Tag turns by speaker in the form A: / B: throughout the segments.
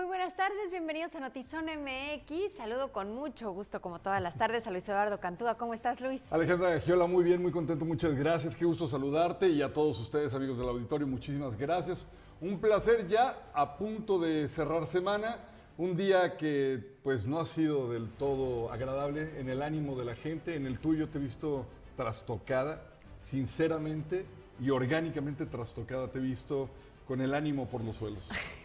A: Muy buenas tardes, bienvenidos a Notizón MX. Saludo con mucho gusto, como todas las tardes, a Luis Eduardo Cantúa. ¿Cómo estás, Luis?
B: Alejandra Giola, muy bien, muy contento, muchas gracias. Qué gusto saludarte y a todos ustedes, amigos del auditorio, muchísimas gracias. Un placer ya a punto de cerrar semana. Un día que pues no ha sido del todo agradable en el ánimo de la gente, en el tuyo te he visto trastocada, sinceramente y orgánicamente trastocada, te he visto con el ánimo por los suelos.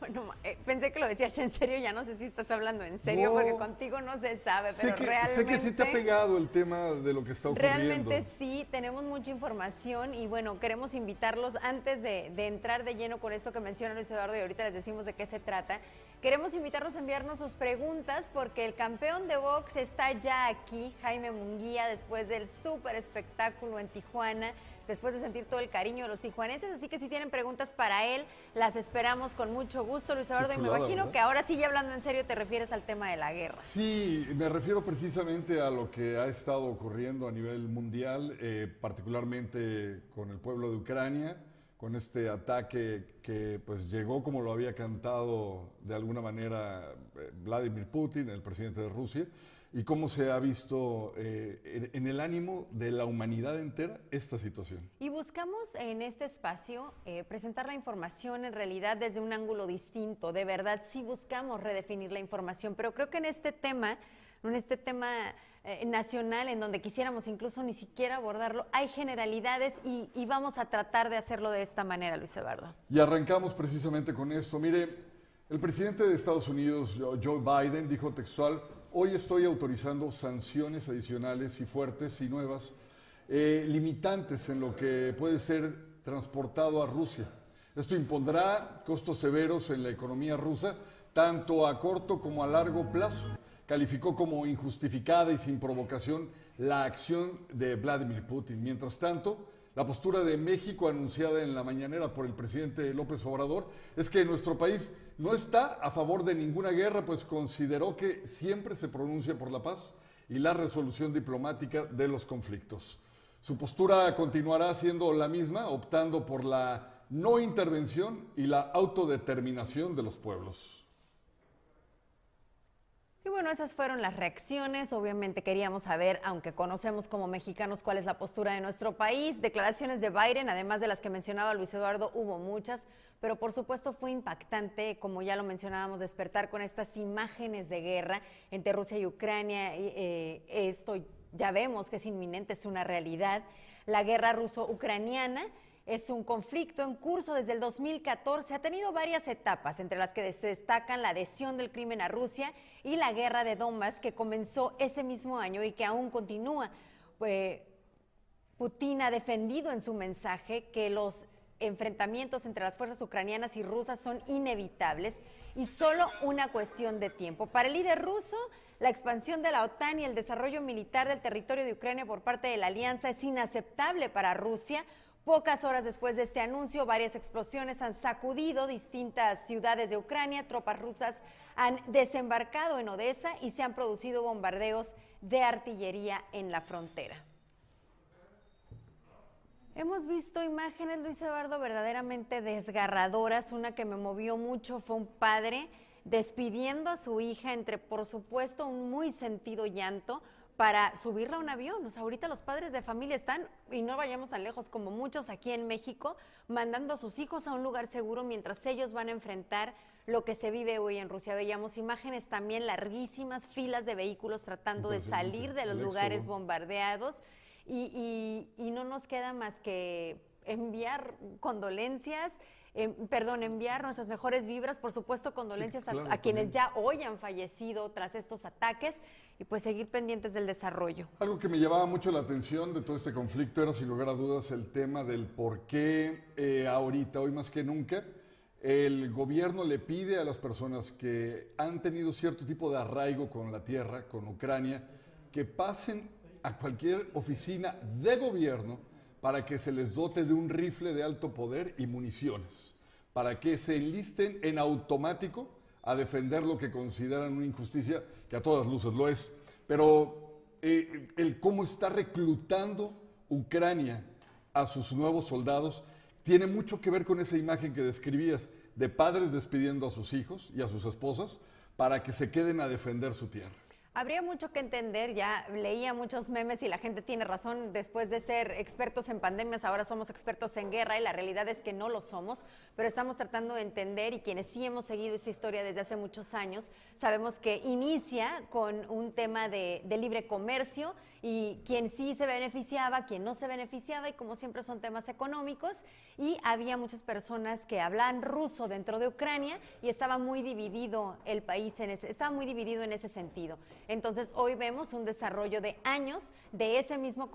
A: Bueno, eh, pensé que lo decías en serio, ya no sé si estás hablando en serio,
B: No.
A: porque contigo no se sabe,
B: sé,
A: pero
B: que,
A: realmente...
B: sé que sí te ha pegado el tema de lo que está ocurriendo.
A: Realmente sí, tenemos mucha información y bueno, queremos invitarlos antes de, de entrar de lleno con esto que menciona Luis Eduardo y ahorita les decimos de qué se trata. Queremos invitarlos a enviarnos sus preguntas porque el campeón de box está ya aquí, Jaime Munguía, después del súper espectáculo en Tijuana, después de sentir todo el cariño de los tijuanenses. Así que si tienen preguntas para él, las esperamos con mucho gusto, Luis Eduardo. Y me imagino
B: ¿verdad?
A: que ahora sí, ya hablando en serio, te refieres al tema de la guerra.
B: Sí, me refiero precisamente a lo que ha estado ocurriendo a nivel mundial, eh, particularmente con el pueblo de Ucrania, con este ataque que pues llegó como lo había cantado de alguna manera eh, Vladimir Putin, el presidente de Rusia, y cómo se ha visto eh, en, el ánimo de la humanidad entera esta situación.
A: Y buscamos en este espacio eh, presentar la información en realidad desde un ángulo distinto. De verdad, sí buscamos redefinir la información, pero creo que en este tema, en este tema eh, nacional, en donde quisiéramos incluso ni siquiera abordarlo, hay generalidades y, y vamos a tratar de hacerlo de esta manera, Luis Eduardo.
B: Y arrancamos precisamente con esto. Mire, el presidente de Estados Unidos, Joe Biden, dijo textual, hoy estoy autorizando sanciones adicionales y fuertes y nuevas, eh, limitantes en lo que puede ser transportado a Rusia. Esto impondrá costos severos en la economía rusa, tanto a corto como a largo plazo. Calificó como injustificada y sin provocación la acción de Vladimir Putin. Mientras tanto, la postura de México anunciada en la mañanera por el presidente López Obrador es que nuestro país no está a favor de ninguna guerra, pues consideró que siempre se pronuncia por la paz y la resolución diplomática de los conflictos. Su postura continuará siendo la misma, optando por la no intervención y la autodeterminación de los pueblos.
A: Bueno, esas fueron las reacciones. Obviamente queríamos saber, aunque conocemos como mexicanos cuál es la postura de nuestro país. Declaraciones de Biden, además de las que mencionaba Luis Eduardo, hubo muchas, pero por supuesto fue impactante, como ya lo mencionábamos, despertar con estas imágenes de guerra entre Rusia y Ucrania. Eh, esto ya vemos que es inminente, es una realidad. La guerra ruso-ucraniana es un conflicto en curso desde el 2014. Ha tenido varias etapas, entre las que se destacan la adhesión del crimen a Rusia y la guerra de Donbass, que comenzó ese mismo año y que aún continúa. Putin ha defendido en su mensaje que los enfrentamientos entre las fuerzas ucranianas y rusas son inevitables y solo una cuestión de tiempo. Para el líder ruso, la expansión de la OTAN y el desarrollo militar del territorio de Ucrania por parte de la alianza es inaceptable para Rusia. Pocas horas después de este anuncio, varias explosiones han sacudido distintas ciudades de Ucrania. Tropas rusas han desembarcado en Odessa y se han producido bombardeos de artillería en la frontera. Hemos visto imágenes, Luis Eduardo, verdaderamente desgarradoras. Una que me movió mucho fue un padre despidiendo a su hija entre, por supuesto, un muy sentido llanto para subirla a un avión. O sea, ahorita los padres de familia están, y no vayamos tan lejos como muchos aquí en México, mandando a sus hijos a un lugar seguro mientras ellos van a enfrentar lo que se vive hoy en Rusia. Veíamos imágenes también larguísimas, filas de vehículos tratando de salir de los lugares bombardeados y, y- y no nos queda más que enviar condolencias, em, perdón, enviar nuestras mejores vibras, por supuesto, condolencias a-
B: claro,
A: a, quienes ya hoy han fallecido tras estos ataques y pues seguir pendientes del desarrollo.
B: Algo que me llamaba mucho la atención de todo este conflicto era sin lugar a dudas el tema del por qué eh, ahorita, hoy más que nunca, el gobierno le pide a las personas que han tenido cierto tipo de arraigo con la tierra, con Ucrania, que pasen a cualquier oficina de gobierno para que se les dote de un rifle de alto poder y municiones, para que se enlisten en automático a defender lo que consideran una injusticia, que a todas luces lo es. Pero eh, el cómo está reclutando Ucrania a sus nuevos soldados tiene mucho que ver con esa imagen que describías de padres despidiendo a sus hijos y a sus esposas para que se queden a defender su tierra.
A: Habría mucho que entender, ya leía muchos memes y la gente tiene razón, después de ser expertos en pandemias, ahora somos expertos en guerra y la realidad es que no lo somos, pero estamos tratando de entender y quienes sí hemos seguido esa historia desde hace muchos años, sabemos que inicia con un tema de, libre comercio y quien sí se beneficiaba, quien no se beneficiaba y como siempre son temas económicos y había muchas personas que hablaban ruso dentro de Ucrania y estaba muy dividido el país estaba muy dividido en ese sentido. Entonces hoy vemos un desarrollo de años de ese mismo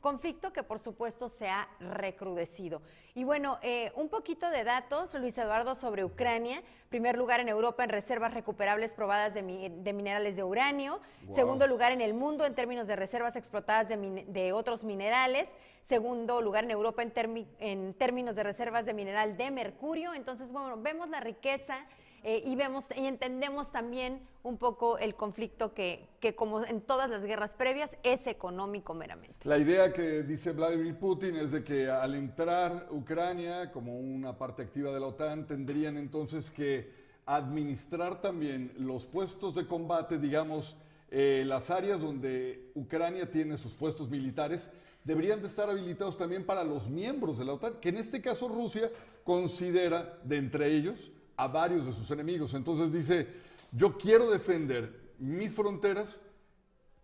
A: conflicto que por supuesto se ha recrudecido. Y bueno, eh, un poquito de datos, Luis Eduardo, sobre Ucrania. Primer lugar en Europa en reservas recuperables probadas de, minerales de uranio. Segundo lugar en el mundo en términos de reservas explotadas de, otros minerales. Segundo lugar en Europa en, en términos de reservas de mineral de mercurio. Entonces, bueno, vemos la riqueza eh, y vemos y entendemos también un poco el conflicto que, que, como en todas las guerras previas, es económico meramente.
B: La idea que dice Vladimir Putin es de que al entrar Ucrania como una parte activa de la OTAN, tendrían entonces que administrar también los puestos de combate, digamos, eh, las áreas donde Ucrania tiene sus puestos militares, deberían de estar habilitados también para los miembros de la OTAN, que en este caso Rusia considera de entre ellos a varios de sus enemigos. Entonces dice, yo quiero defender mis fronteras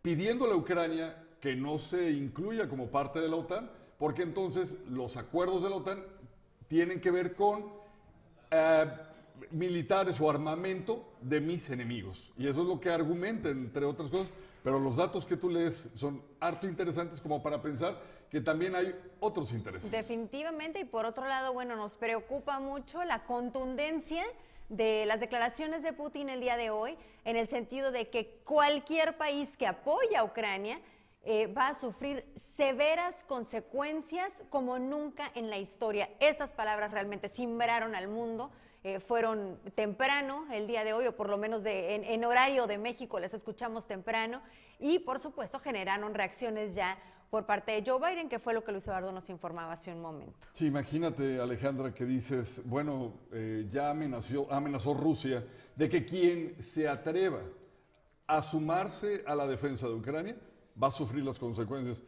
B: pidiéndole a Ucrania que no se incluya como parte de la OTAN, porque entonces los acuerdos de la OTAN tienen que ver con eh, militares o armamento de mis enemigos. Y eso es lo que argumenta, entre otras cosas, pero los datos que tú lees son harto interesantes como para pensar que también hay otros intereses.
A: Definitivamente, y por otro lado, bueno, nos preocupa mucho la contundencia de las declaraciones de Putin el día de hoy, en el sentido de que cualquier país que apoya a Ucrania eh, va a sufrir severas consecuencias como nunca en la historia. Estas palabras realmente simbraron al mundo. Eh, fueron temprano el día de hoy, o por lo menos de, en horario de México les escuchamos temprano, y por supuesto generaron reacciones ya por parte de Joe Biden, que fue lo que Luis Eduardo nos informaba hace un momento.
B: Sí, imagínate, Alejandra, que dices, bueno, eh, ya amenazó, amenazó Rusia de que quien se atreva a sumarse a la defensa de Ucrania va a sufrir las consecuencias.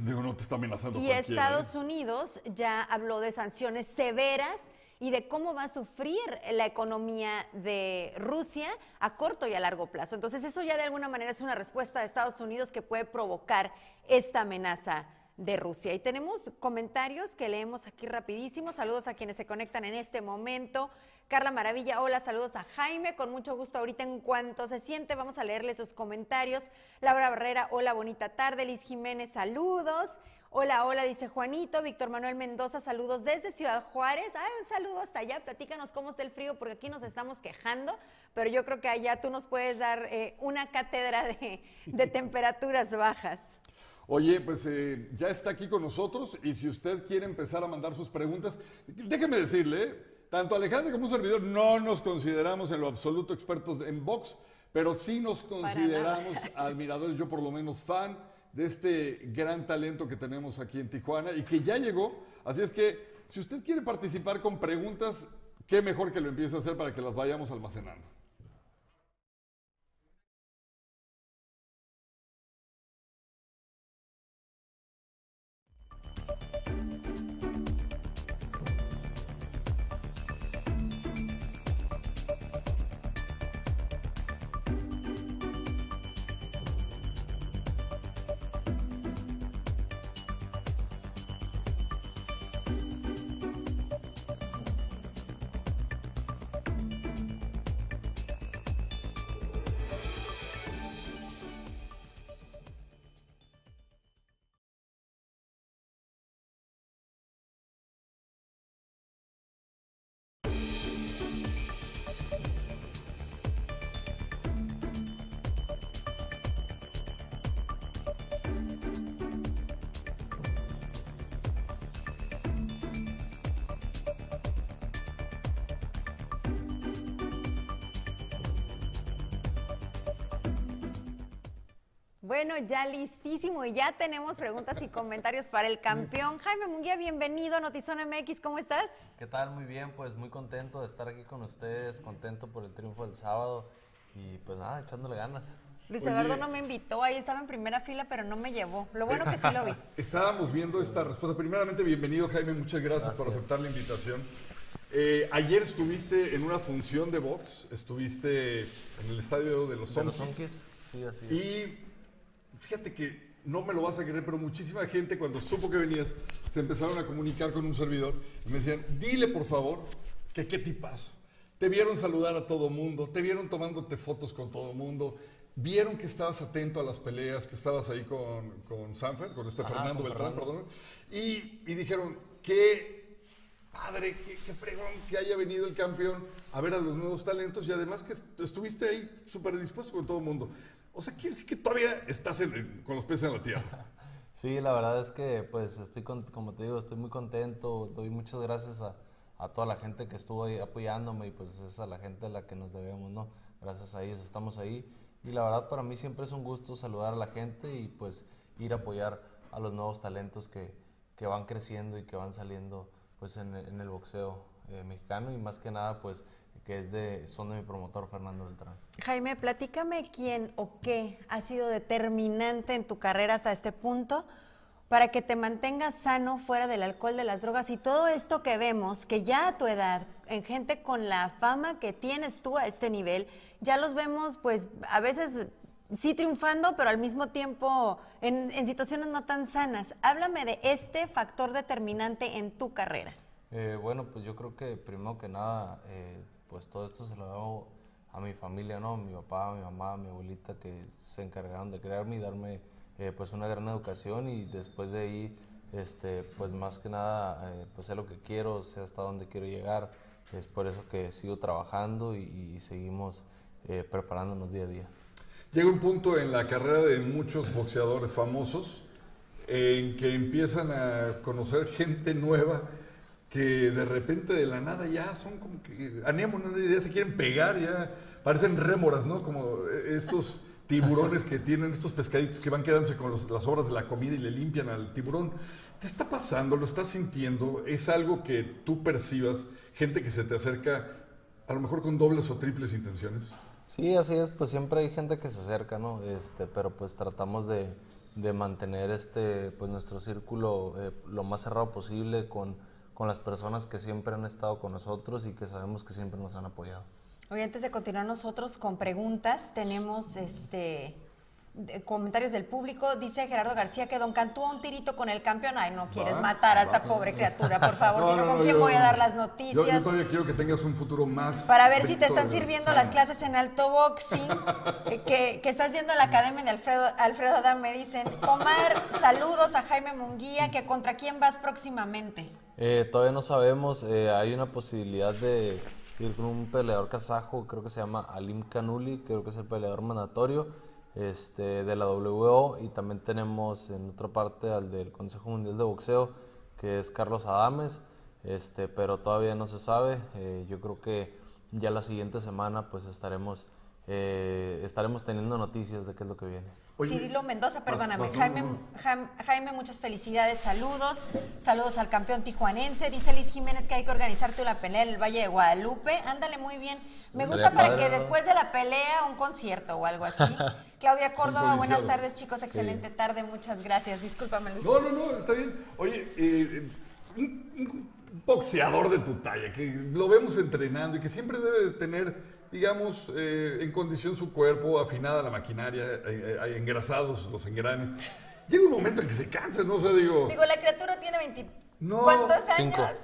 B: Digo, no te está amenazando.
A: Y Estados ¿eh? Unidos ya habló de sanciones severas y de cómo va a sufrir la economía de Rusia a corto y a largo plazo. Entonces eso ya de alguna manera es una respuesta de Estados Unidos que puede provocar esta amenaza de Rusia. Y tenemos comentarios que leemos aquí rapidísimo. Saludos a quienes se conectan en este momento. Carla Maravilla, hola, saludos a Jaime, con mucho gusto ahorita en cuanto se siente, vamos a leerle sus comentarios. Laura Barrera, hola, bonita tarde. Liz Jiménez, saludos. Hola, hola, dice Juanito. Víctor Manuel Mendoza, saludos desde Ciudad Juárez. Ay, un saludo hasta allá. Platícanos cómo está el frío, porque aquí nos estamos quejando, pero yo creo que allá tú nos puedes dar eh, una cátedra de, temperaturas bajas.
B: Oye, pues eh, ya está aquí con nosotros y si usted quiere empezar a mandar sus preguntas, déjeme decirle, eh, tanto Alejandro como un servidor no nos consideramos en lo absoluto expertos en box, pero sí nos consideramos admiradores, yo por lo menos fan de este gran talento que tenemos aquí en Tijuana y que ya llegó. Así es que si usted quiere participar con preguntas, qué mejor que lo empiece a hacer para que las vayamos almacenando.
A: Bueno, ya listísimo y ya tenemos preguntas y comentarios para el campeón. Jaime Munguía, bienvenido a Notizón MX, ¿cómo estás?
C: ¿Qué tal? Muy bien, pues muy contento de estar aquí con ustedes, contento por el triunfo del sábado y pues nada, echándole ganas.
A: Luis Eduardo no me invitó, ahí estaba en primera fila, pero no me llevó. Lo bueno que sí lo vi.
B: Estábamos viendo esta respuesta. Primeramente, bienvenido Jaime, muchas gracias, por aceptar la invitación. Eh, ayer estuviste en una función de box, estuviste en el estadio de los Sonkis.
C: Sí, así
B: Y fíjate que no me lo vas a creer, pero muchísima gente cuando supo que venías se empezaron a comunicar con un servidor y me decían, dile por favor que qué tipazo. Te vieron saludar a todo mundo, te vieron tomándote fotos con todo mundo, vieron que estabas atento a las peleas, que estabas ahí con, con Sanfer, con este Fernando Beltrán, perdón, y, y, dijeron, qué padre, qué, qué, fregón que haya venido el campeón a ver a los nuevos talentos y además que estuviste ahí súper dispuesto con todo el mundo. O sea, quiere decir que todavía estás con los pies en la tierra.
C: Sí, la verdad es que pues estoy, como te digo, estoy muy contento, doy muchas gracias a, a toda la gente que estuvo ahí apoyándome y pues es a la gente a la que nos debemos, ¿no? Gracias a ellos estamos ahí y la verdad para mí siempre es un gusto saludar a la gente y pues ir a apoyar a los nuevos talentos que, que van creciendo y que van saliendo pues en, el boxeo eh, mexicano y más que nada pues que es de, son de mi promotor Fernando Beltrán.
A: Jaime, platícame quién o qué ha sido determinante en tu carrera hasta este punto para que te mantengas sano fuera del alcohol, de las drogas y todo esto que vemos, que ya a tu edad, en gente con la fama que tienes tú a este nivel, ya los vemos pues a veces sí triunfando, pero al mismo tiempo en, situaciones no tan sanas. Háblame de este factor determinante en tu carrera.
C: Eh, bueno, pues yo creo que primero que nada, eh, pues todo esto se lo hago a mi familia, ¿no? Mi papá, mi mamá, mi abuelita, que se encargaron de crearme y darme eh, pues una gran educación y después de ahí, este, pues más que nada, pues sé lo que quiero, sé hasta dónde quiero llegar. Es por eso que sigo trabajando y, seguimos eh, preparándonos día a día.
B: Llega un punto en la carrera de muchos boxeadores famosos en que empiezan a conocer gente nueva que de repente de la nada ya son como que anémonas, ya se quieren pegar, ya parecen rémoras, ¿no? Como estos tiburones que tienen, estos pescaditos que van quedándose con las obras de la comida y le limpian al tiburón. ¿Te está pasando? ¿Lo estás sintiendo? ¿Es algo que tú percibas? Gente que se te acerca a lo mejor con dobles o triples intenciones.
C: Sí, así es, pues siempre hay gente que se acerca, ¿no? Este, pero pues tratamos de, de mantener este, pues nuestro círculo eh, lo más cerrado posible con, con las personas que siempre han estado con nosotros y que sabemos que siempre nos han apoyado.
A: Hoy antes de continuar nosotros con preguntas, tenemos este comentarios del público. Dice Gerardo García que Don Cantú un tirito con el campeón. Ay, no quieres matar a esta pobre criatura, por favor. si no, ¿con quién voy a dar las noticias?
B: Yo, todavía quiero que tengas un futuro más.
A: Para ver si te están sirviendo las clases en alto boxing, eh, que, que, estás yendo a la academia de Alfredo, Alfredo Adam. Me dicen, Omar, saludos a Jaime Munguía, que contra quién vas próximamente.
C: Eh, todavía no sabemos. Eh, hay una posibilidad de ir con un peleador kazajo, creo que se llama Alim Kanuli, creo que es el peleador mandatorio este, de la WO y también tenemos en otra parte al del Consejo Mundial de Boxeo, que es Carlos Adames, este, pero todavía no se sabe. Eh, yo creo que ya la siguiente semana pues estaremos, eh, estaremos teniendo noticias de qué es lo que viene.
A: Cirilo Mendoza, perdóname. Jaime, Jaime, muchas felicidades, saludos. Saludos al campeón tijuanense. Dice Liz Jiménez que hay que organizarte una pelea en el Valle de Guadalupe. Ándale muy bien. Me gusta para que después de la pelea un concierto o algo así. Claudia Córdoba, buenas tardes chicos, excelente tarde, muchas gracias. Discúlpame Luis.
B: No, no, no, está bien. Oye, eh, un, boxeador de tu talla, que lo vemos entrenando y que siempre debe tener, digamos, eh, en condición su cuerpo, afinada la maquinaria, eh, engrasados los engranes. Llega un momento en que se cansa, ¿no? O sea, digo...
A: Digo, la criatura tiene 20... ¿Cuántos años?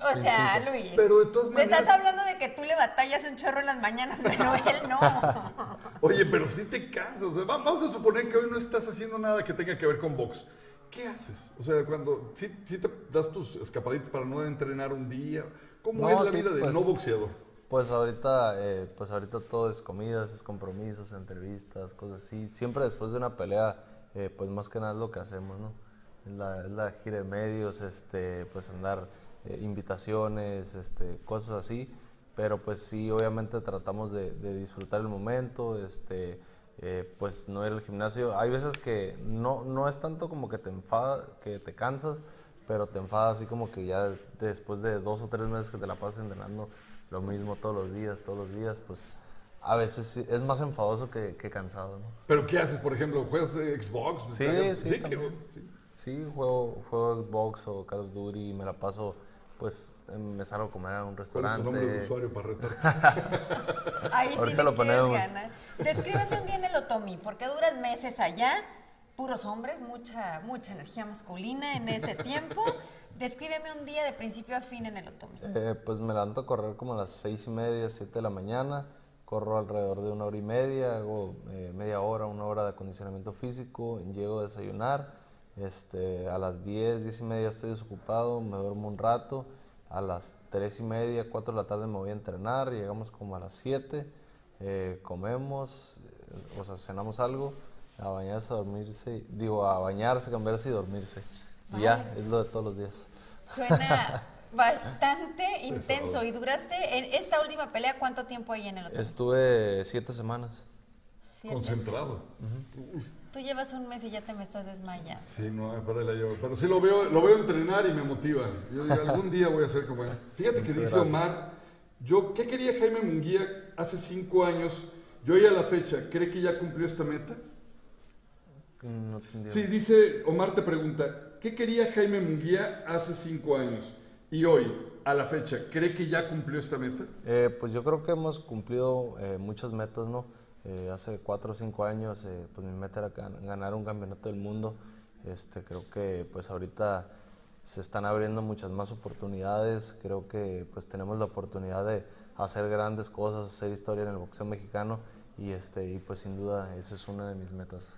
A: O sea, Luis.
B: Pero de todas
A: maneras. Me estás hablando de que tú le batallas un chorro en las mañanas, pero él no.
B: Oye, pero sí te cansas. O sea, vamos a suponer que hoy no estás haciendo nada que tenga que ver con box. ¿Qué haces? O sea, cuando sí, sí te das tus escapaditas para no entrenar un día. ¿Cómo es la vida del pues, no boxeador?
C: Pues ahorita, eh, pues ahorita todo es comidas, es compromisos, entrevistas, cosas así. Siempre después de una pelea, eh, pues más que nada es lo que hacemos, ¿no? La, la gira de medios, este, pues andar eh, invitaciones, este, cosas así, pero pues sí, obviamente tratamos de, disfrutar el momento, este, eh, pues no ir al gimnasio. Hay veces que no, no es tanto como que te enfada, que te cansas, pero te enfadas así como que ya después de dos o tres meses que te la pasas entrenando lo mismo todos los días, todos los días, pues a veces es más enfadoso que, cansado, ¿no?
B: ¿Pero qué haces, por ejemplo? ¿Juegas Xbox?
C: Sí, sí, sí, sí. juego, juego Xbox o Call of Duty y me la paso pues em, me salgo a comer a un restaurante.
B: ¿Cuál es tu nombre de usuario para retar?
A: Ahí sí lo ponemos. Descríbeme un día en el Otomi, porque duras meses allá, puros hombres, mucha, mucha energía masculina en ese tiempo. Descríbeme un día de principio a fin en el Otomi.
C: Eh, pues me levanto a correr como a las seis y media, siete de la mañana. Corro alrededor de una hora y media, hago eh, media hora, una hora de acondicionamiento físico, llego a desayunar este, a las 10, 10 y media estoy desocupado, me duermo un rato. A las 3 y media, 4 de la tarde me voy a entrenar. Llegamos como a las 7, eh, comemos, eh, o sea, cenamos algo, a bañarse, a dormirse, digo, a bañarse, cambiarse y dormirse. Y ya, es lo de todos los días.
A: Suena bastante intenso. ¿Y duraste en esta última pelea cuánto tiempo ahí en el hotel?
C: Estuve 7 semanas.
B: Concentrado.
A: Tú llevas un mes y ya te me estás desmayando.
B: Sí, no, para la llevo. Pero sí lo veo, lo veo entrenar y me motiva. Yo digo, algún día voy a ser como él. Fíjate que dice Omar, yo, ¿qué quería Jaime Munguía hace cinco años? Yo hoy a la fecha, ¿cree que ya cumplió esta meta?
C: No
B: sí, dice, Omar te pregunta, ¿qué quería Jaime Munguía hace cinco años? Y hoy, a la fecha, ¿cree que ya cumplió esta meta?
C: Eh, pues yo creo que hemos cumplido eh, muchas metas, ¿no? Eh, hace cuatro o cinco años, eh, pues mi meta era ganar un campeonato del mundo. Este, creo que pues ahorita se están abriendo muchas más oportunidades. Creo que pues tenemos la oportunidad de hacer grandes cosas, hacer historia en el boxeo mexicano y este y pues sin duda esa es una de mis metas.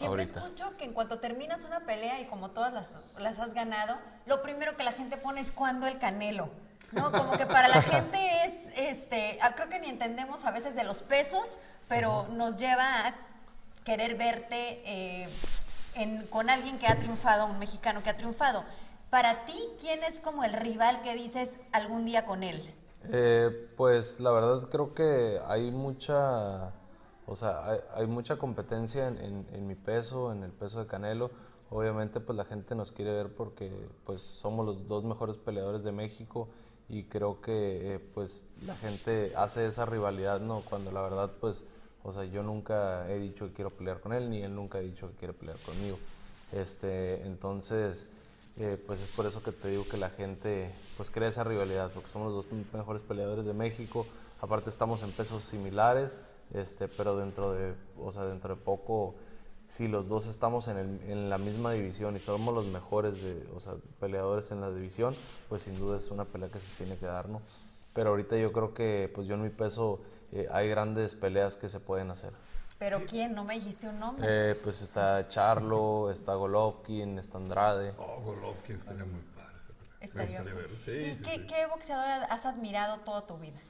A: Siempre escucho que en cuanto terminas una pelea y como todas las, las has ganado, lo primero que la gente pone es cuando el canelo. ¿no? Como que para la gente es, este, ah, creo que ni entendemos a veces de los pesos, pero nos lleva a querer verte eh, con alguien que ha triunfado, un mexicano que ha triunfado. Para ti, ¿quién es como el rival que dices algún día con él?
C: Eh, pues la verdad creo que hay mucha, o sea, hay, mucha competencia en, en, mi peso, en el peso de Canelo. Obviamente pues la gente nos quiere ver porque pues somos los dos mejores peleadores de México y creo que eh, pues la gente hace esa rivalidad, ¿no? Cuando la verdad pues, o sea, yo nunca he dicho que quiero pelear con él, ni él nunca ha dicho que quiere pelear conmigo. Este, entonces, eh, pues es por eso que te digo que la gente pues crea esa rivalidad, porque somos los dos mejores peleadores de México, aparte estamos en pesos similares, este, pero dentro de, o sea, dentro de poco si los dos estamos en, el, en, la misma división y somos los mejores de, o sea, peleadores en la división, pues sin duda es una pelea que se tiene que dar, ¿no? Pero ahorita yo creo que pues yo en mi peso eh, hay grandes peleas que se pueden hacer.
A: ¿Pero quién? ¿No me dijiste un nombre?
C: Eh, pues está Charlo, está Golovkin, está Andrade.
B: Oh, Golovkin estaría muy padre
A: Estaría me verlo. Sí, ¿Y qué, qué, boxeador has admirado toda tu vida?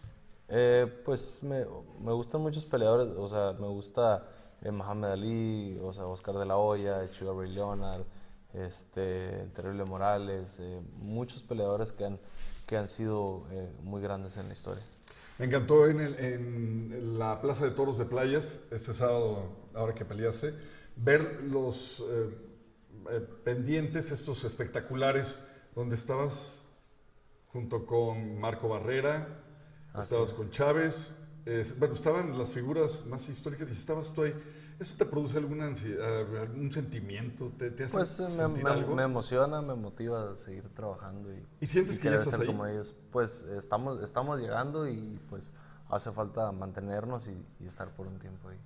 C: Eh, pues me, me gustan muchos peleadores, o sea, me gusta eh, Mohamed Ali, o sea, Oscar de la Hoya, Sugar Ray Leonard, este, el Terrible Morales, eh, muchos peleadores que han, que han sido eh, muy grandes en la historia.
B: Me encantó en, en, la Plaza de Toros de Playas, este sábado, ahora que pelease, ver los pendientes, estos espectaculares, donde estabas junto con Marco Barrera, ah, estabas con Chávez, bueno, estaban las figuras más históricas y estabas tú ahí. ¿Eso te produce alguna ansiedad, algún sentimiento? ¿Te, hace
C: pues me, me, emociona, me motiva a seguir trabajando. ¿Y,
B: ¿Y sientes que ya estás ahí?
C: como ellos. Pues estamos, estamos llegando y pues hace falta mantenernos y, estar por un tiempo ahí.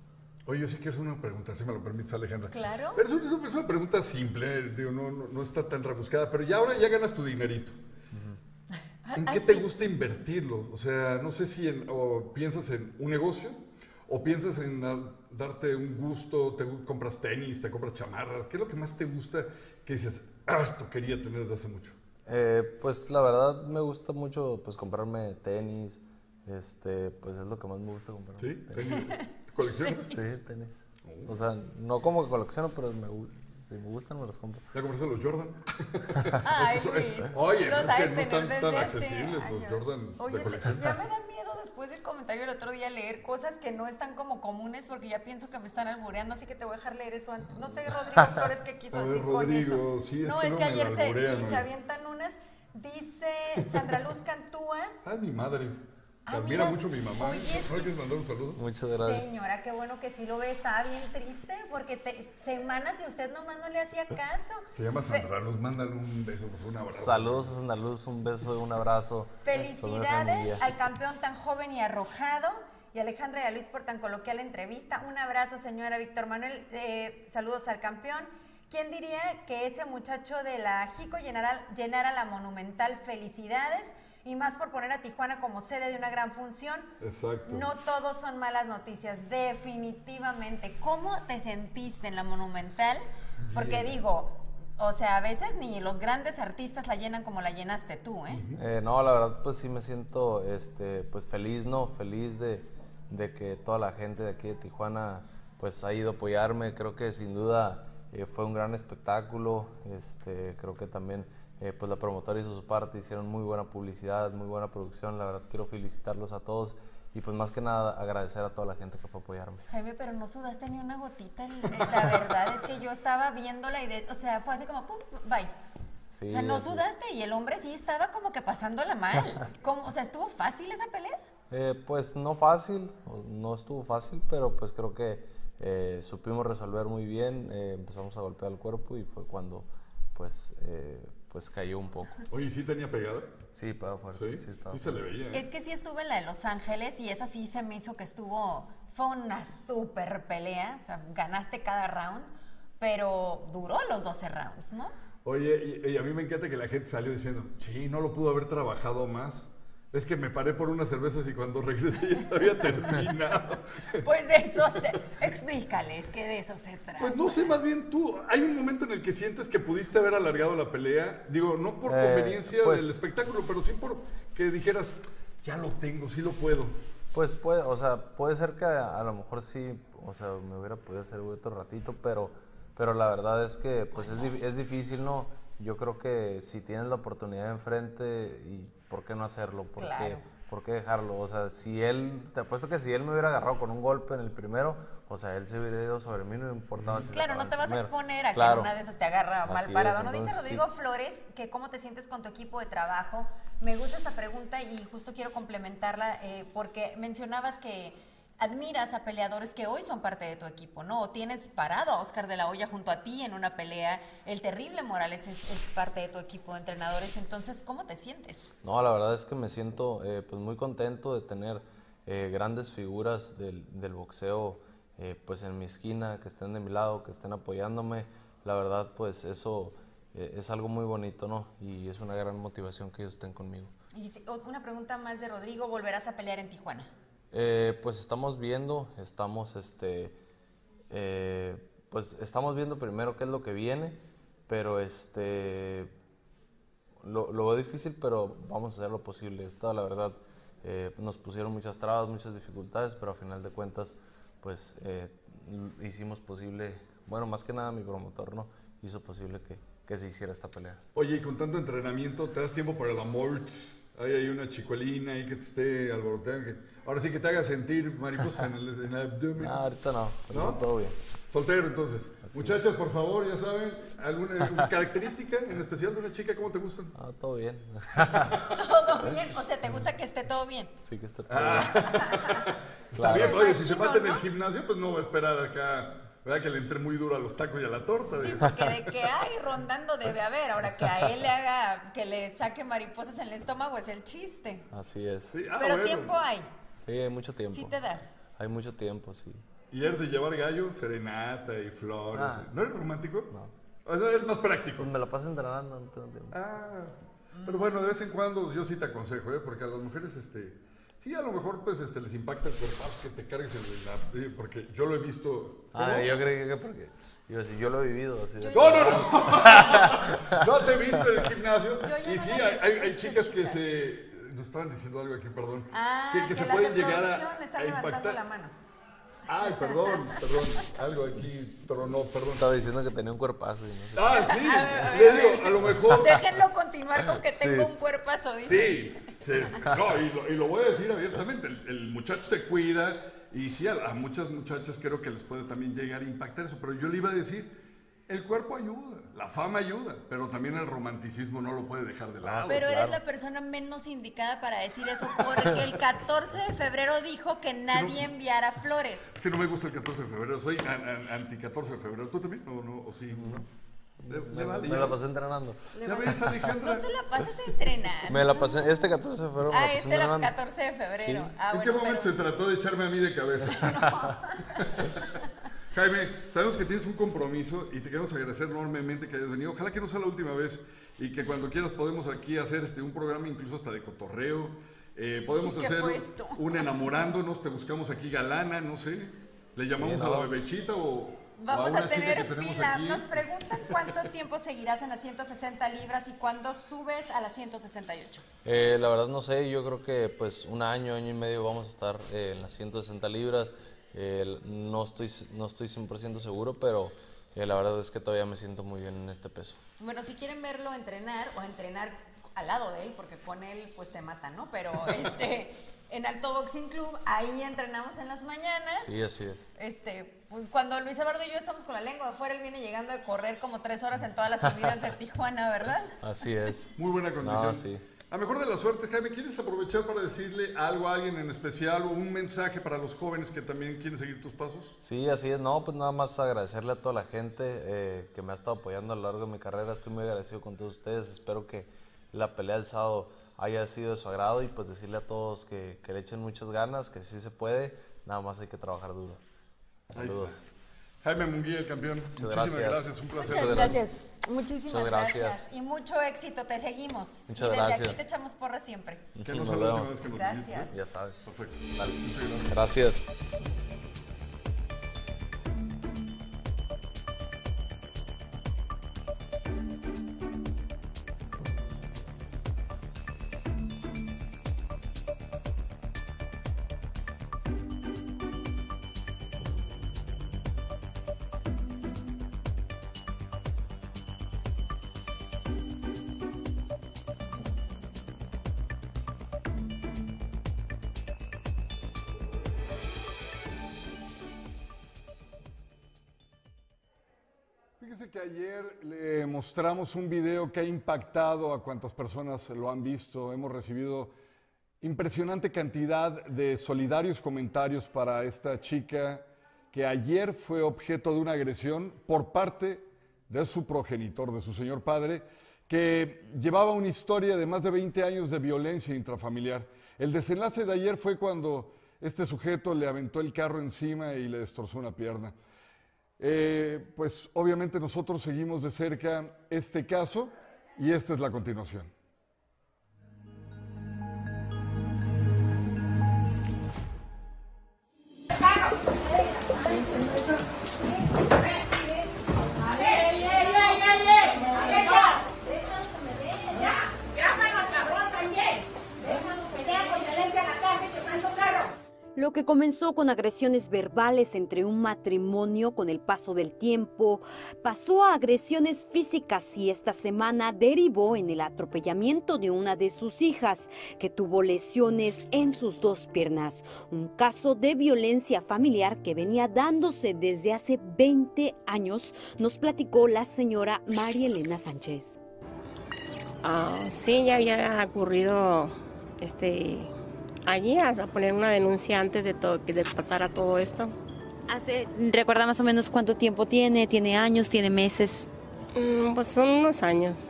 B: Oye, yo sí quiero hacer una pregunta, si me lo permites, Alejandra.
A: Claro.
B: es, una pregunta simple, digo, no, no, está tan rebuscada, pero ya ahora ya ganas tu dinerito. ¿En qué te gusta invertirlo? O sea, no sé si o piensas en un negocio o piensas en darte un gusto, te compras tenis, te compras chamarras. ¿Qué es lo que más te gusta que dices, ah, esto quería tener desde hace mucho?
C: Eh, pues la verdad me gusta mucho pues comprarme tenis, este, pues es lo que más me gusta comprar.
B: ¿Sí? ¿Colecciones?
C: Sí, tenis. O sea, no como que colecciono, pero me gusta. Si me gustan, me los compro.
B: ¿Ya compraste los Jordan?
A: Ay, Luis.
B: Oye, es que no están tan accesibles los Jordan
A: Oye, de colección. Ya me dan miedo después del comentario del otro día leer cosas que no están como comunes porque ya pienso que me están albureando, así que te voy a dejar leer eso antes. No sé, Rodrigo Flores, qué quiso
B: ver,
A: decir
B: Rodrigo,
A: con eso.
B: sí, es
A: no,
B: que
A: es que ayer se, sí, se
B: oye.
A: avientan unas. Dice Sandra Luz Cantúa.
B: Ay, mi madre. Te
A: Ah,
B: admira
A: mira,
B: mucho mi mamá.
A: oye,
B: ¿eh? ¿No
A: sí.
B: quieres mandar un saludo?
C: Muchas gracias.
A: Señora, qué bueno que sí lo ve. Estaba bien triste porque te- semanas y usted nomás no le hacía caso.
B: Se llama Sandra Luz, mándale un beso, un abrazo.
C: Saludos a Santa Luz, un beso y un abrazo.
A: Felicidades al campeón tan joven y arrojado. Y Alejandra y a Luis por tan coloquial entrevista. Un abrazo, señora Víctor Manuel. Eh, saludos al campeón. ¿Quién diría que ese muchacho de la Jico llenara, llenara la monumental? Felicidades. Y más por poner a Tijuana como sede de una gran función.
B: Exacto.
A: No todos son malas noticias, definitivamente. ¿Cómo te sentiste en la Monumental? Porque digo, o sea, a veces ni los grandes artistas la llenan como la llenaste tú, ¿eh?
C: Eh, no, la verdad, pues sí me siento este, pues feliz, ¿no? Feliz de, de que toda la gente de aquí de Tijuana pues ha ido a apoyarme. Creo que sin duda eh, fue un gran espectáculo. Este, creo que también eh, pues la promotora hizo su parte, hicieron muy buena publicidad, muy buena producción. La verdad, quiero felicitarlos a todos y pues más que nada agradecer a toda la gente que fue a apoyarme.
A: Jaime, pero no sudaste ni una gotita. La verdad es que yo estaba viéndola y, de, o sea, fue así como, pum, bye.
C: Sí,
A: o sea, no sudaste y el hombre sí estaba como que pasándola mal. ¿Cómo? O sea, ¿estuvo fácil esa pelea?
C: Eh, pues no fácil, no estuvo fácil, pero pues creo que eh, supimos resolver muy bien, eh, empezamos a golpear el cuerpo y fue cuando pues, pues cayó un poco.
B: Oye, ¿sí tenía pegada?
C: Sí, pero fuerte,
B: Sí,
C: sí, estaba
B: sí se le veía. ¿eh?
A: Es que sí estuve en la de Los Ángeles y esa sí se me hizo que estuvo, fue una super pelea, o sea, ganaste cada round, pero duró los 12 rounds, ¿no?
B: Oye, y, y a mí me encanta que la gente salió diciendo, sí, no lo pudo haber trabajado más. Es que me paré por unas cervezas y cuando regresé ya se había terminado.
A: Pues de eso se, explícales que de eso se trata.
B: Pues no sé, más bien tú, hay un momento en el que sientes que pudiste haber alargado la pelea, digo, no por
C: Eh,
B: conveniencia
C: pues-
B: del espectáculo, pero sí por que dijeras, ya lo tengo, sí lo puedo.
C: Pues puede, o sea, puede ser que a, a lo mejor sí, o sea, me hubiera podido hacer otro ratito, pero, pero la verdad es que pues es difícil, ¿no? Yo creo que si tienes la oportunidad enfrente, y ¿por qué no hacerlo? ¿Por,
A: Claro.
C: qué, ¿Por qué dejarlo? O sea, si él, te apuesto que si él me hubiera agarrado con un golpe en el primero, o sea, él se hubiera ido sobre mí, no me importaba si
A: Claro, no te vas a exponer a que una de esas te agarra mal parado. ¿No dice Rodrigo
C: sí.
A: Flores que cómo te sientes con tu equipo de trabajo? Me gusta esta pregunta y justo quiero complementarla eh, porque mencionabas que admiras a peleadores que hoy son parte de tu equipo, ¿no? O tienes parado a Oscar de la Hoya junto a ti en una pelea. El terrible Morales es, es parte de tu equipo de entrenadores. Entonces, ¿cómo te sientes?
C: No, la verdad es que me siento eh, pues muy contento de tener eh, grandes figuras del, del boxeo eh, pues en mi esquina, que estén de mi lado, que estén apoyándome. La verdad pues eso es algo muy bonito, ¿no? Y es una gran motivación que ellos estén conmigo.
A: Y si- una pregunta más de Rodrigo, ¿volverás a pelear en Tijuana?
C: Eh, pues estamos viendo, estamos este, eh, pues estamos viendo primero qué es lo que viene, pero este, lo, veo difícil, pero vamos a hacer lo posible. La verdad, eh, nos pusieron muchas trabas, muchas dificultades, pero a final de cuentas, pues eh, hicimos posible, bueno, más que nada mi promotor, ¿no? Hizo posible que, que se hiciera esta pelea.
B: Oye, y con tanto entrenamiento, ¿te das tiempo para el amor? Ahí hay una chicuelina ahí que te esté alboroteando. que- ahora sí que te haga sentir mariposa en el, en el abdomen.
C: Ah, ahorita no,
B: ¿No?
C: todo bien.
B: Soltero, entonces. Muchachas, por favor, ya saben, ¿alguna característica en especial de una chica? ¿Cómo te gustan?
C: Ah, todo bien.
A: Todo bien, o sea, ¿te gusta que esté todo bien?
C: sí que está todo
B: Ah.
C: bien.
B: Está
C: Claro.
B: bien, oye, si se mata en el
A: ¿no?
B: gimnasio, pues no va a esperar acá, ¿verdad? Que le entre muy duro a los tacos y a la torta.
A: Sí, porque de que hay rondando debe haber. Ahora que a él le haga, que le saque mariposas en el estómago es el chiste.
C: Así es.
B: Sí, ah,
A: Pero
B: bueno.
A: tiempo hay,
C: Sí, hay mucho tiempo.
A: sí te das.
C: Hay mucho tiempo, sí.
B: Y eres de llevar gallo, serenata y flores.
C: Ah.
B: ¿No eres romántico?
C: No.
B: O sea, eres más práctico.
C: Me la paso entrenando, no.
B: Ah, pero bueno, de vez en cuando yo sí te aconsejo, ¿eh? Porque a las mujeres, este, sí, a lo mejor pues este, les impacta el cuerpo que te cargues el, la- porque yo lo he visto.
C: Ah,
B: ¿Cómo?
C: yo creí que porque. Yo, si yo lo he vivido. Así de-
B: No, no, no. no te he visto en el gimnasio. Y
A: no
B: sí, hay, hay- chicas que se. Nos estaban diciendo algo aquí, perdón.
A: Ah,
B: que, que
A: que
B: se pueden
A: de
B: llegar a, impactar.
A: la mano.
B: Ay, perdón, perdón. Algo aquí tronó, perdón.
C: Estaba diciendo que tenía un cuerpazo y no sé.
B: Ah, sí.
A: A ver, a ver,
B: Le
A: a ver.
B: digo, a lo mejor.
A: Déjenlo continuar con que tengo
C: Sí.
A: un cuerpazo, dice.
B: Sí, sí. No, y lo, y lo voy a decir abiertamente. El, el muchacho se cuida y sí, a, a muchas muchachas creo que les puede también llegar a impactar eso. Pero yo le iba a decir, el cuerpo ayuda, la fama ayuda, pero también el romanticismo no lo puede dejar de lado.
A: Pero
C: claro.
A: eres la persona menos indicada para decir eso, porque el 14 de febrero dijo que nadie enviara flores.
B: Es que no me gusta el 14 de febrero, soy an- an- anti 14 de febrero. ¿Tú también? ¿O no? ¿O sí? Le, le
C: Me,
B: vale.
C: me la pasé entrenando.
B: ¿Ya ves, Alejandra?
A: No te la pasas entrenando.
C: Me la pasé, este 14 de febrero me la
A: Ah,
C: pasé
A: este era el
C: entrenando.
A: 14 de febrero.
C: Sí.
A: Ah,
B: ¿En
A: bueno,
B: qué momento
A: pero-
B: se trató de echarme a mí de cabeza? Jaime, sabemos que tienes un compromiso y te queremos agradecer enormemente que hayas venido. Ojalá que no sea la última vez y que cuando quieras podemos aquí hacer este, un programa incluso hasta de cotorreo. Eh, podemos
A: ¿Y qué
B: hacer un enamorándonos, te buscamos aquí galana, no sé. ¿Le llamamos
C: Sí,
B: a la
C: no.
B: bebechita o,
A: Vamos a tener fila.
B: aquí?
A: Nos preguntan cuánto tiempo seguirás en las 160 libras y cuándo subes a las 168.
C: Eh, la verdad no sé, yo creo que pues un año, año y medio vamos a estar eh, en las 160 libras. Eh, no, estoy, no estoy 100% seguro, pero eh, la verdad es que todavía me siento muy bien en este peso.
A: Bueno, si quieren verlo entrenar o entrenar al lado de él, porque con él pues te matan, ¿no? Pero este, en Alto Boxing Club, ahí entrenamos en las mañanas.
C: Sí, así es.
A: Este, pues cuando Luis Eduardo y yo estamos con la lengua afuera, él viene llegando de correr como tres horas en todas las subidas de Tijuana, ¿verdad?
C: Así es.
B: Muy buena condición.
C: No, sí.
B: A mejor de la suerte, Jaime, ¿quieres aprovechar para decirle algo a alguien en especial o un mensaje para los jóvenes que también quieren seguir tus pasos?
C: Sí, así es. No, pues nada más agradecerle a toda la gente eh, que me ha estado apoyando a lo largo de mi carrera. Estoy muy agradecido con todos ustedes. Espero que la pelea del sábado haya sido de su agrado y pues decirle a todos que, que le echen muchas ganas, que sí se puede. Nada más hay que trabajar duro.
B: Ahí
C: Saludos.
B: está. Jaime Munguía, el campeón. Muchísimas
C: gracias.
B: gracias. Un placer.
A: Muchas gracias. Muchísimas
C: Muchas
A: gracias.
C: gracias.
A: Y mucho éxito, te seguimos.
C: Muchas
A: y desde
C: gracias.
A: aquí te echamos porra siempre.
B: Que no
C: Nos
B: sea la última
C: vemos.
B: vez que nos
A: Gracias.
B: visites, ¿eh?
C: Ya sabes.
B: Perfecto.
C: Dale.
B: Gracias. Mostramos un video que ha impactado a cuantas personas lo han visto. Hemos recibido impresionante cantidad de solidarios comentarios para esta chica que ayer fue objeto de una agresión por parte de su progenitor, de su señor padre, que llevaba una historia de más de 20 años de violencia intrafamiliar. El desenlace de ayer fue cuando este sujeto le aventó el carro encima y le destrozó una pierna. Eh, pues obviamente nosotros seguimos de cerca este caso y esta es la continuación.
D: Lo que comenzó con agresiones verbales entre un matrimonio con el paso del tiempo pasó a agresiones físicas y esta semana derivó en el atropellamiento de una de sus hijas que tuvo lesiones en sus dos piernas. Un caso de violencia familiar que venía dándose desde hace 20 años, nos platicó la señora María Elena Sánchez.
E: Ah, sí, ya había ocurrido este allí a, a poner una denuncia antes de todo que de pasar a todo esto.
D: Hace, ¿Recuerda más o menos cuánto tiempo tiene? ¿Tiene años? ¿Tiene meses?
E: Mm, pues son unos años.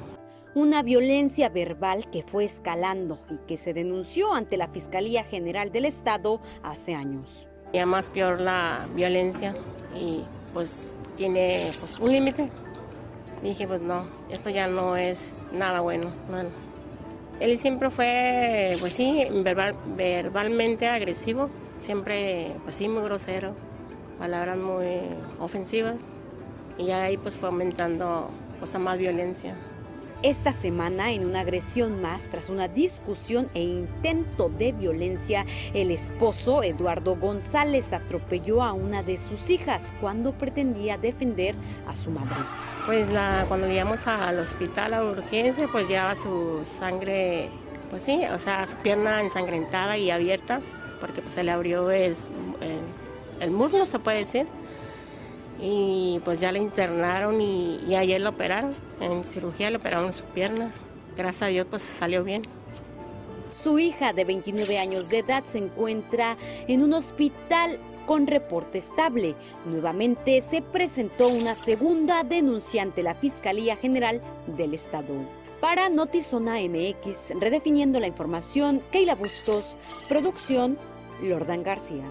D: Una violencia verbal que fue escalando y que se denunció ante la Fiscalía General del Estado hace años.
E: Ya más peor la violencia y pues tiene pues, un límite. Dije, pues no, esto ya no es nada bueno. no. Él siempre fue, pues sí, verbal- verbalmente agresivo, siempre, pues sí, muy grosero, palabras muy ofensivas. Y ya ahí pues fue aumentando pues a más violencia.
D: Esta semana, en una agresión más, tras una discusión e intento de violencia, el esposo Eduardo González atropelló a una de sus hijas cuando pretendía defender a su madre.
E: Pues la, cuando llegamos al hospital a urgencia, pues llevaba su sangre, pues sí, o sea, su pierna ensangrentada y abierta, porque pues se le abrió el, el, el muslo, se puede decir y pues ya la internaron y, ayer la operaron, en cirugía le operaron su pierna. Gracias a Dios pues salió bien.
D: Su hija de 29 años de edad se encuentra en un hospital con reporte estable. Nuevamente se presentó una segunda denuncia ante la Fiscalía General del Estado. Para Notizona MX, redefiniendo la información, Keila Bustos, producción, Lordan García.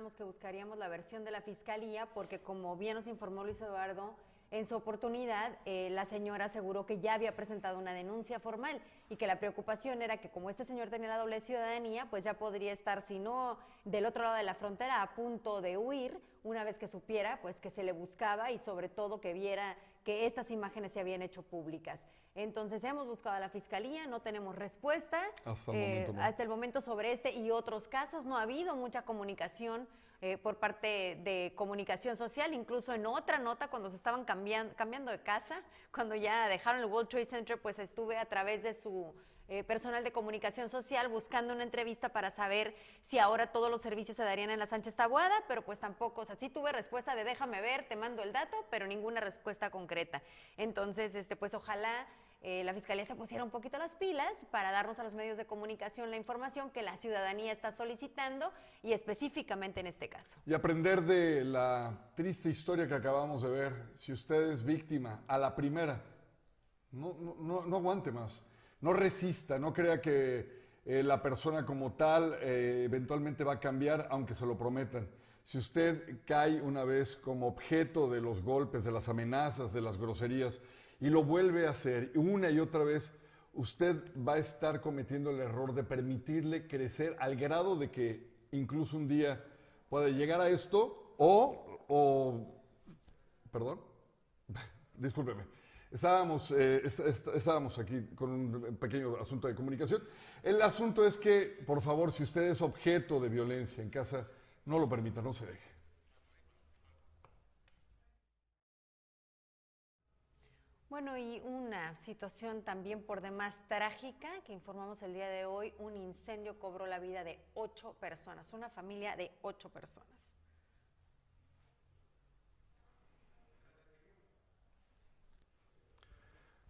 A: Mencionábamos que buscaríamos la versión de la fiscalía porque como bien nos informó Luis Eduardo, en su oportunidad eh, la señora aseguró que ya había presentado una denuncia formal y que la preocupación era que como este señor tenía la doble ciudadanía, pues ya podría estar, si no del otro lado de la frontera, a punto de huir una vez que supiera pues que se le buscaba y sobre todo que viera que estas imágenes se habían hecho públicas. Entonces hemos buscado a la fiscalía, no tenemos respuesta
B: hasta el, eh, momento,
A: hasta el momento sobre este y otros casos. No ha habido mucha comunicación eh, por parte de comunicación social, incluso en otra nota cuando se estaban cambiando, cambiando de casa, cuando ya dejaron el World Trade Center, pues estuve a través de su eh, personal de comunicación social buscando una entrevista para saber si ahora todos los servicios se darían en la Sánchez Tabuada, pero pues tampoco, o sea, sí tuve respuesta de déjame ver, te mando el dato, pero ninguna respuesta concreta. Entonces, este, pues ojalá eh, la Fiscalía se pusiera un poquito las pilas para darnos a los medios de comunicación la información que la ciudadanía está solicitando y específicamente en este caso.
B: Y aprender de la triste historia que acabamos de ver. Si usted es víctima a la primera, no, no, no aguante más no resista, no crea que eh, la persona como tal eh, eventualmente va a cambiar, aunque se lo prometan. Si usted cae una vez como objeto de los golpes, de las amenazas, de las groserías, y lo vuelve a hacer una y otra vez, usted va a estar cometiendo el error de permitirle crecer al grado de que incluso un día puede llegar a esto o, o perdón, discúlpeme, Estábamos, eh, estábamos aquí con un pequeño asunto de comunicación. El asunto es que, por favor, si usted es objeto de violencia en casa, no lo permita, no se deje.
A: Bueno, y una situación también por demás trágica que informamos el día de hoy, un incendio cobró la vida de ocho personas, una familia de ocho personas.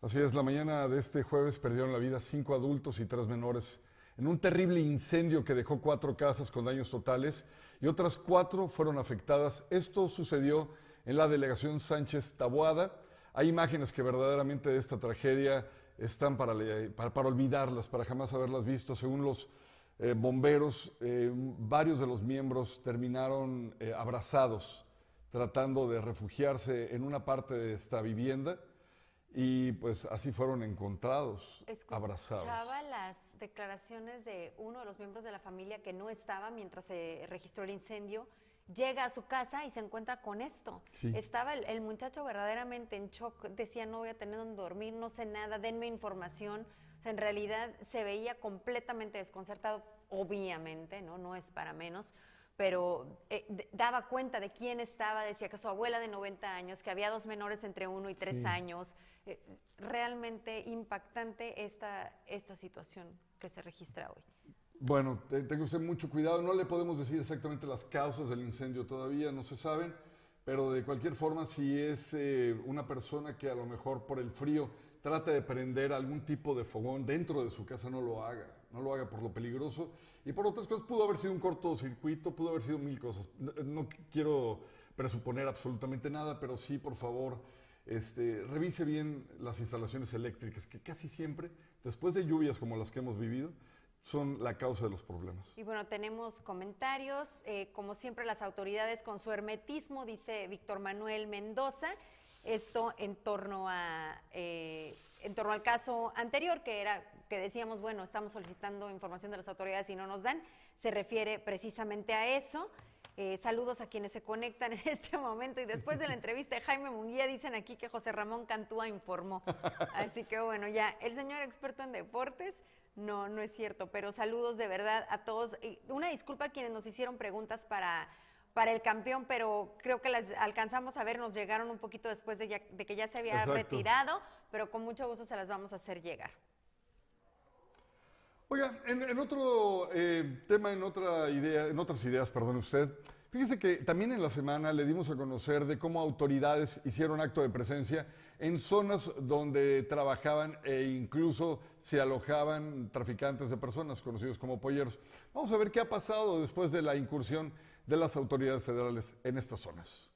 B: Así es, la mañana de este jueves perdieron la vida cinco adultos y tres menores en un terrible incendio que dejó cuatro casas con daños totales y otras cuatro fueron afectadas. Esto sucedió en la delegación Sánchez Taboada. Hay imágenes que verdaderamente de esta tragedia están para, olvidarlas, para jamás haberlas visto. Según los eh, bomberos, eh, varios de los miembros terminaron eh, abrazados, tratando de refugiarse en una parte de esta vivienda y pues así fueron encontrados, abrazados.
A: Escuchaba las declaraciones de uno de los miembros de la familia que no estaba mientras se registró el incendio. Llega a su casa y se encuentra con esto. Estaba el, muchacho verdaderamente en shock, decía no voy a tener donde dormir, no sé nada, denme información. O sea, en realidad se veía completamente desconcertado, obviamente, ¿no? No es para menos, pero eh, daba cuenta de quién estaba, decía que su abuela de 90 años, que había dos menores entre uno y tres años, eh, realmente impactante esta, esta situación que se registra hoy.
B: Bueno, tenga usted mucho cuidado. No le podemos decir exactamente las causas del incendio todavía, no se saben, pero de cualquier forma, si es eh, una persona que a lo mejor por el frío trata de prender algún tipo de fogón dentro de su casa, no lo haga. No lo haga por lo peligroso. Y por otras cosas, pudo haber sido un cortocircuito, pudo haber sido mil cosas. no quiero presuponer absolutamente nada, pero sí, por favor, este, revise bien las instalaciones eléctricas, que casi siempre, después de lluvias como las que hemos vivido, son la causa de los problemas.
A: Y bueno, tenemos comentarios. Eh, como siempre, las autoridades con su hermetismo, dice Víctor Manuel Mendoza. Esto en torno a eh, en torno al caso anterior, que era que decíamos, bueno, estamos solicitando información de las autoridades y no nos dan, se refiere precisamente a eso. Eh, saludos a quienes se conectan en este momento y después de la entrevista de Jaime Munguía dicen aquí que José Ramón Cantúa informó. Así que bueno, ya el señor experto en deportes, no, no es cierto, pero saludos de verdad a todos. una disculpa a quienes nos hicieron preguntas para, para el campeón, pero creo que las alcanzamos a ver, nos llegaron un poquito después de, que ya se había retirado, pero con mucho gusto se las vamos a hacer llegar.
B: Oiga, en, otro eh, tema, en otra idea, en otras ideas, perdone usted, fíjese que también en la semana le dimos a conocer de cómo autoridades hicieron acto de presencia en zonas donde trabajaban e incluso se alojaban traficantes de personas conocidos como polleros. Vamos a ver qué ha pasado después de la incursión de las autoridades federales en estas zonas.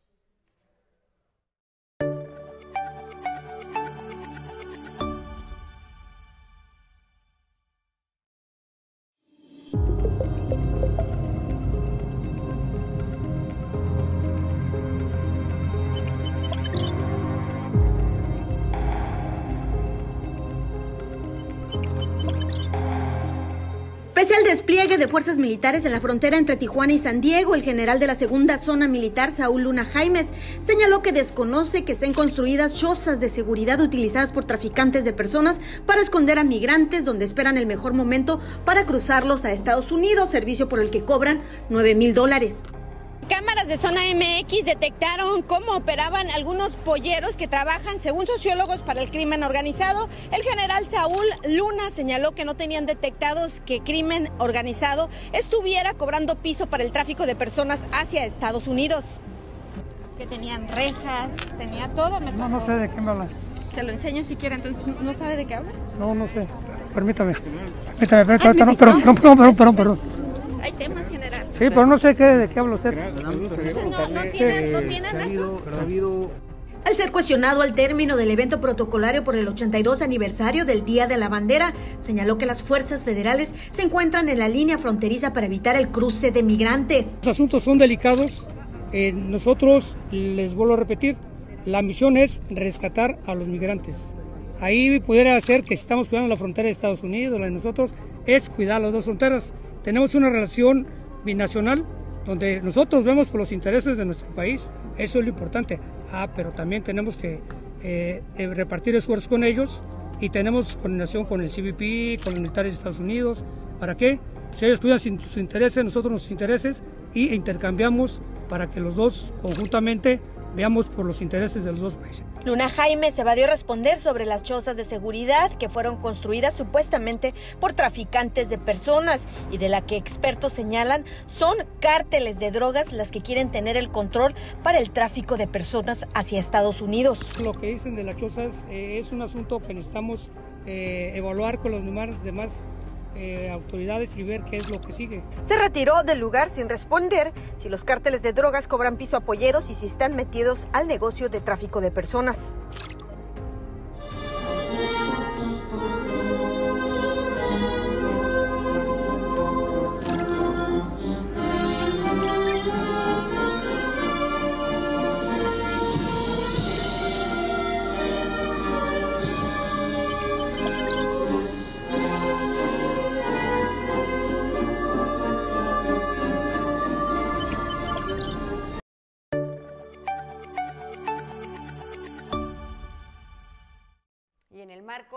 F: Fuerzas militares en la frontera entre Tijuana y San Diego, el general de la segunda zona militar, Saúl Luna Jaimes, señaló que desconoce que estén construidas chozas de seguridad utilizadas por traficantes de personas para esconder a migrantes donde esperan el mejor momento para cruzarlos a Estados Unidos, servicio por el que cobran 9 mil dólares.
G: Cámaras de zona MX detectaron cómo operaban algunos polleros que trabajan, según sociólogos, para el crimen organizado. El general Saúl Luna señaló que no tenían detectados que crimen organizado estuviera cobrando piso para el tráfico de personas hacia Estados Unidos. Que tenían rejas, tenía todo.
H: no, no sé de qué me habla.
G: Se lo enseño si quiere, entonces, ¿no sabe de qué habla?
H: No, no sé. Permítame. Permítame, permítame. perdón, perdón, perdón, perdón, perdón.
G: Hay temas generales.
H: Sí, pero no sé qué, de qué hablo usted.
G: No, no tienen, no tienen eso.
F: Al ser cuestionado al término del evento protocolario por el 82 aniversario del Día de la Bandera, señaló que las fuerzas federales se encuentran en la línea fronteriza para evitar el cruce de migrantes.
H: Los asuntos son delicados. Eh, nosotros, les vuelvo a repetir, la misión es rescatar a los migrantes. Ahí pudiera ser que si estamos cuidando la frontera de Estados Unidos, la de nosotros, es cuidar las dos fronteras. Tenemos una relación binacional, donde nosotros vemos por los intereses de nuestro país, eso es lo importante. Ah, pero también tenemos que eh, eh, repartir esfuerzos con ellos y tenemos coordinación con el CBP, con los militares de Estados Unidos. ¿Para qué? Pues ellos cuidan sus intereses, nosotros nuestros intereses y intercambiamos para que los dos conjuntamente veamos por los intereses de los dos países.
F: Luna Jaime se evadió responder sobre las chozas de seguridad que fueron construidas supuestamente por traficantes de personas y de la que expertos señalan son cárteles de drogas las que quieren tener el control para el tráfico de personas hacia Estados Unidos.
H: Lo que dicen de las chozas eh, es un asunto que necesitamos eh, evaluar con los demás eh, autoridades y ver qué es lo que sigue.
F: Se retiró del lugar sin responder si los cárteles de drogas cobran piso a y si están metidos al negocio de tráfico de personas.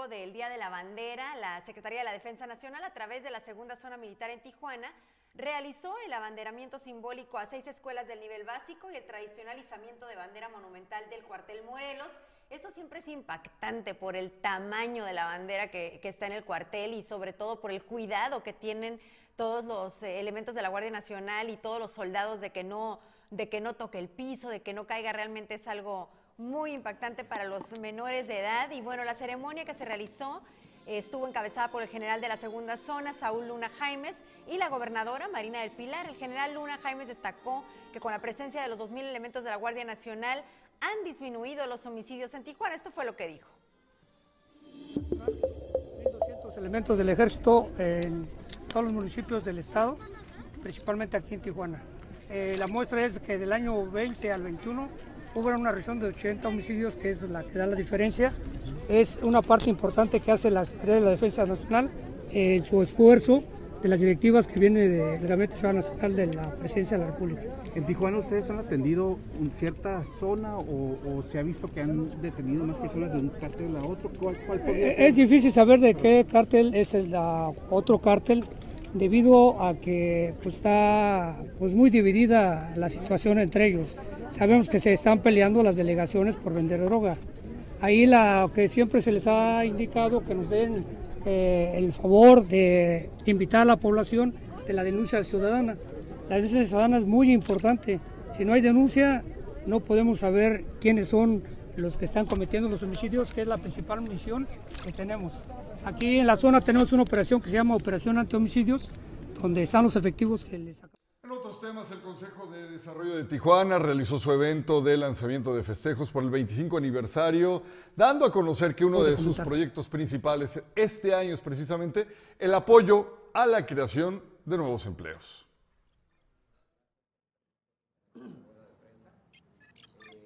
A: Del Día de la Bandera, la Secretaría de la Defensa Nacional, a través de la Segunda Zona Militar en Tijuana, realizó el abanderamiento simbólico a seis escuelas del nivel básico y el tradicional izamiento de bandera monumental del cuartel Morelos. Esto siempre es impactante por el tamaño de la bandera que, que está en el cuartel y sobre todo por el cuidado que tienen todos los eh, elementos de la Guardia Nacional y todos los soldados de que no, de que no toque el piso, de que no caiga, realmente es algo muy impactante para los menores de edad. Y bueno, la ceremonia que se realizó estuvo encabezada por el general de la segunda zona, Saúl Luna Jaimes, y la gobernadora Marina del Pilar. El general Luna Jaimes destacó que con la presencia de los 2.000 elementos de la Guardia Nacional han disminuido los homicidios en Tijuana. Esto fue lo que dijo.
H: 1.200 elementos del ejército en todos los municipios del estado, principalmente aquí en Tijuana. Eh, la muestra es que del año 20 al 21 hubo una región de 80 homicidios, que es la que da la diferencia. Es una parte importante que hace la Secretaría de la Defensa Nacional en su esfuerzo de las directivas que viene del Gabinete Nacional de la Presidencia de la República.
I: ¿En Tijuana ustedes han atendido en cierta zona o, se ha visto que han detenido más personas de un cártel a otro? ¿Cuál,
H: podría ser? Es difícil saber de qué cártel es el otro cártel debido a que pues, está pues, muy dividida la situación entre ellos. Sabemos que se están peleando las delegaciones por vender droga. Ahí la que siempre se les ha indicado que nos den eh, el favor de invitar a la población de la denuncia ciudadana. La denuncia ciudadana es muy importante. Si no hay denuncia, no podemos saber quiénes son los que están cometiendo los homicidios, que es la principal misión que tenemos. Aquí en la zona tenemos una operación que se llama Operación Antihomicidios, donde están los efectivos que les
B: en otros temas, el Consejo de Desarrollo de Tijuana realizó su evento de lanzamiento de festejos por el 25 aniversario, dando a conocer que uno de sus proyectos principales este año es precisamente el apoyo a la creación de nuevos empleos.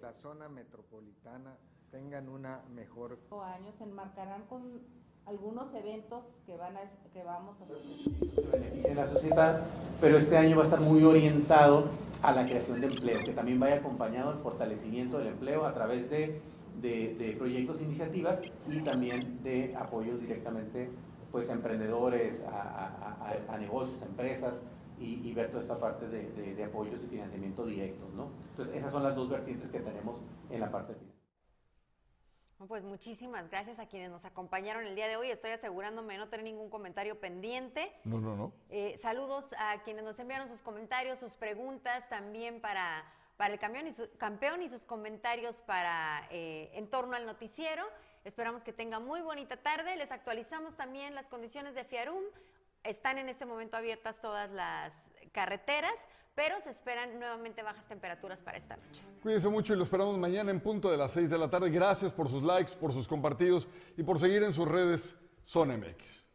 J: La zona metropolitana tengan una mejor...
K: años enmarcarán con algunos eventos que, van a, que vamos a
L: en la sociedad, pero este año va a estar muy orientado a la creación de empleo, que también vaya acompañado del fortalecimiento del empleo a través de, de, proyectos e iniciativas y también de apoyos directamente pues, a emprendedores, a, a, a negocios, a empresas, y, y, ver toda esta parte de, de, apoyos y financiamiento directos. ¿no? Entonces, esas son las dos vertientes que tenemos en la parte final.
A: Pues muchísimas gracias a quienes nos acompañaron el día de hoy. Estoy asegurándome de no tener ningún comentario pendiente.
B: No, no, no.
A: Eh, saludos a quienes nos enviaron sus comentarios, sus preguntas también para, para el campeón y, su, campeón y sus comentarios para eh, en torno al noticiero. Esperamos que tenga muy bonita tarde. Les actualizamos también las condiciones de Fiarum. Están en este momento abiertas todas las carreteras pero se esperan nuevamente bajas temperaturas para esta noche.
B: Cuídense mucho y lo esperamos mañana en punto de las 6 de la tarde. Gracias por sus likes, por sus compartidos y por seguir en sus redes Zona MX.